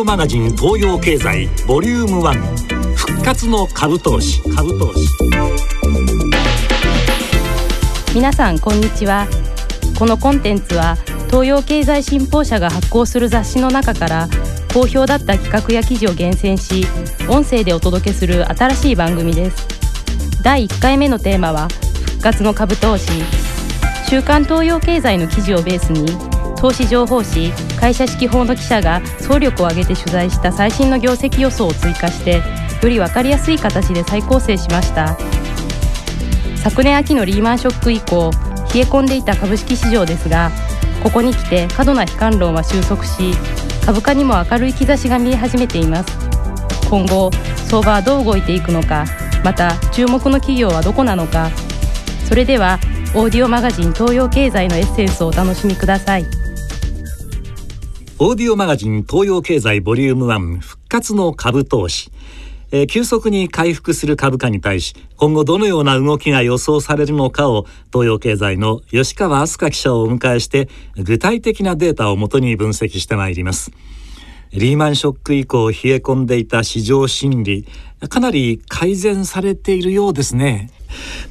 オマガジン東洋経済ボリューム1復活の株投資。株投資。皆さんこんにちは。このコンテンツは東洋経済新報社が発行する雑誌の中から好評だった企画や記事を厳選し音声でお届けする新しい番組です。第1回目のテーマは復活の株投資。週刊東洋経済の記事をベースに投資情報誌会社指揮法の記者が総力を挙げて取材した最新の業績予想を追加してより分かりやすい形で再構成しました。昨年秋のリーマンショック以降冷え込んでいた株式市場ですがここに来て過度な悲観論は収束し株価にも明るい兆しが見え始めています。今後相場はどう動いていくのかまた注目の企業はどこなのかそれではオーディオマガジン東洋経済のエッセンスをお楽しみください。オーディオマガジン東洋経済ボリューム1復活の株投資。えー、急速に回復する株価に対し今後どのような動きが予想されるのかを東洋経済の吉川飛鳥記者をお迎えして具体的なデータをもとに分析してまいります。リーマンショック以降冷え込んでいた市場心理。かなり改善されているようですね。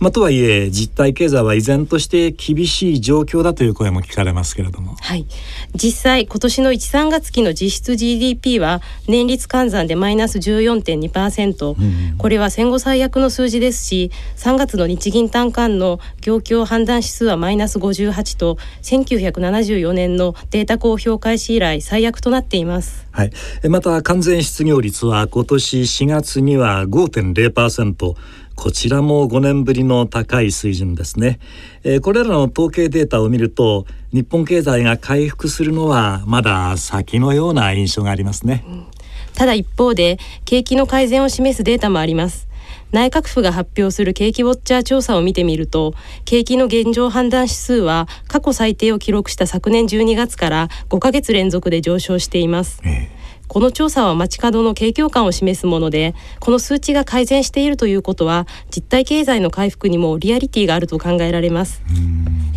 まあ、とはいえ実体経済は依然として厳しい状況だという声も聞かれますけれども、はい、実際今年の1、3月期の実質 GDP は年率換算でマイナス14.2%、うん、これは戦後最悪の数字ですし3月の日銀短観の業況判断指数はマイナス58と1974年のデータ公表開始以来最悪となっています。はい、また完全失業率は今年4月には5.0%こちらも5年ぶりの高い水準ですね、えー、これらの統計データを見ると日本経済が回復するのはまだ先のような印象がありますね、うん、ただ一方で景気の改善を示すデータもあります。内閣府が発表する景気ウォッチャー調査を見てみると景気の現状判断指数は過去最低を記録した昨年12月から5ヶ月連続で上昇しています、えーこの調査は街角の景況感を示すものでこの数値が改善しているということは実体経済の回復にもリアリティがあると考えられます。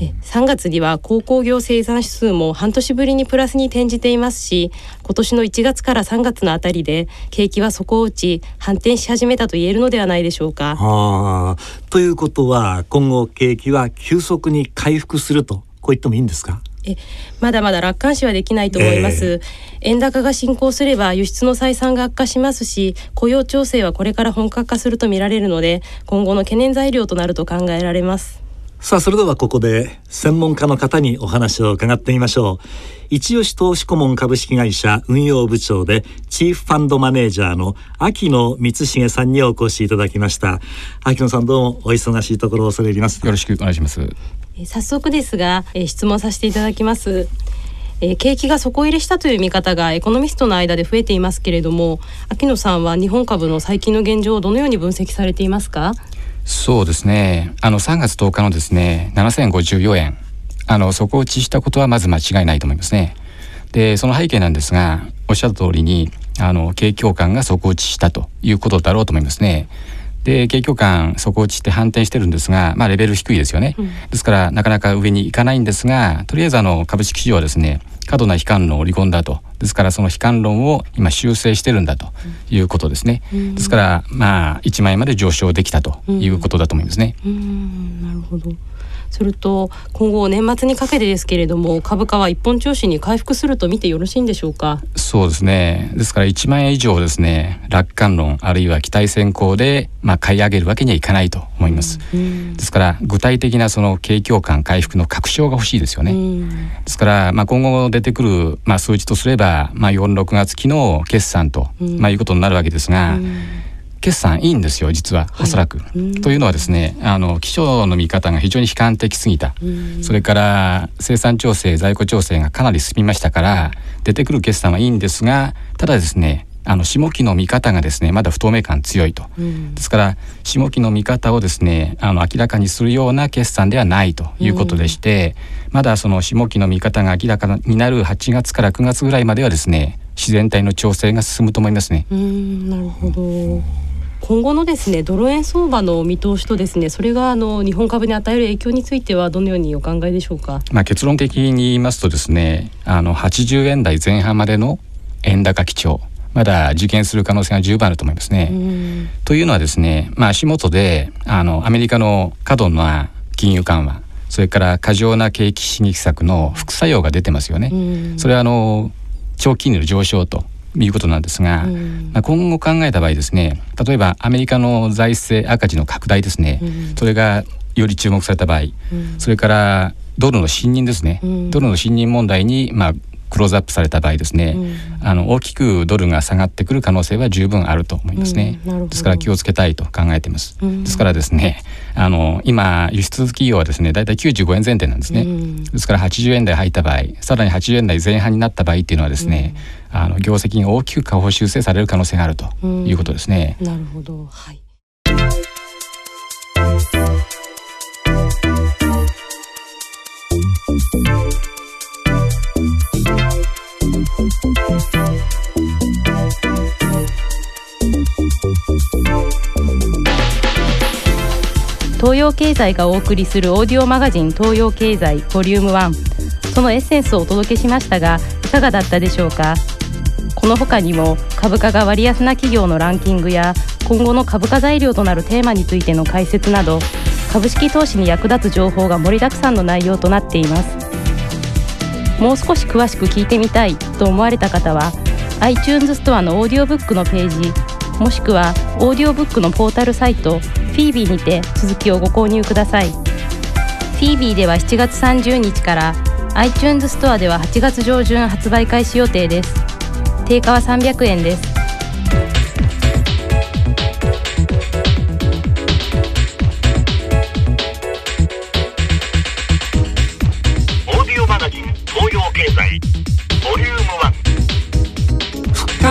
え3月には鉱工業生産指数も半年ぶりにプラスに転じていますし今年の1月から3月のあたりで景気は底を打ち反転し始めたと言えるのではないでしょうか。あ。ということは今後景気は急速に回復するとこう言ってもいいんですか？えまだまだ楽観視はできないと思います、えー、円高が進行すれば輸出の採算が悪化しますし雇用調整はこれから本格化すると見られるので今後の懸念材料となると考えられますさあそれではここで専門家の方にお話を伺ってみましょう。一吉投資顧問株式会社運用部長でチーフファンドマネージャーの秋野光重さんにお越しいただきました。秋野さんどうもお忙しいところ恐れ入ります。よろしくお願いします。早速ですが、え質問させていただきます。え景気が底入れしたという見方がエコノミストの間で増えていますけれども秋野さんは日本株の最近の現状をどのように分析されていますか？そうですね。あの3月10日のですね7054円。あの底打ちしたことはまず間違いないと思いますね。でその背景なんですがおっしゃった通りにあの景況感が底打ちしたということだろうと思いますね。で景況感底打ちして反転してるんですが、まあ、レベル低いですよね、うん、ですからなかなか上に行かないんですがとりあえずあの株式市場はですね過度な悲観論を織り込んだと。ですからその悲観論を今修正してるんだということですね、うん、ですからまあ1万円まで上昇できたということだと思いますね。うん、なるほどすると今後年末にかけてですけれども株価は一本調子に回復すると見てよろしいんでしょうか？そうですね。ですから1万円以上ですね楽観論あるいは期待先行でまあ買い上げるわけにはいかないと思います、うん。うん、ですから具体的なその景況感回復の確証が欲しいですよね、うん、ですからまあ今後出てくるまあ数値とすればまあ4、6月期の決算と、まあいうことになるわけですが、決算いいんですよ実は、おそらく。というのはですねあの気象の見方が非常に悲観的すぎた。それから生産調整在庫調整がかなり進みましたから出てくる決算はいいんですがただですねあの下期の見方がですねまだ不透明感強いと、うん、ですから下期の見方をですねあの明らかにするような決算ではないということでして、うん、まだその下期の見方が明らかになる8月から9月ぐらいまではですね自然体の調整が進むと思いますね。うんなるほど今後のですねドル円相場の見通しとですねそれがあの日本株に与える影響についてはどのようにお考えでしょうか？まあ結論的に言いますとですねあの80円台前半までの円高基調まだ受験する可能性が十分あると思いますね。というのはですね、まあ、足元であのアメリカの過度な金融緩和それから過剰な景気刺激策の副作用が出てますよね。それはあの長期金利の上昇ということなんですが、まあ、今後考えた場合ですね例えばアメリカの財政赤字の拡大ですね、それがより注目された場合、それからドルの信任ですね、ドルの信任問題に、まあ、クローズアップされた場合ですね、うん、あの大きくドルが下がってくる可能性は十分あると思いますね、うん、ですから気をつけたいと考えています、うん、ですからですねあの今輸出企業はですねだいたい95円前提なんですね、ですから80円台入った場合さらに80円台前半になった場合っていうのはですね、あの業績が大きく下方修正される可能性があるということですね、なるほど。はい東洋経済がお送りするオーディオマガジン東洋経済ボリューム1そのエッセンスをお届けしましたがいかがだったでしょうか？この他にも株価が割安な企業のランキングや今後の株価材料となるテーマについての解説など株式投資に役立つ情報が盛りだくさんの内容となっています。もう少し詳しく聞いてみたいと思われた方は iTunes ストアのオーディオブックのページもしくはオーディオブックのポータルサイトフィービーにて続きをご購入ください。フィービーでは7月30日から iTunes ストアでは8月上旬発売開始予定です。定価は300円です。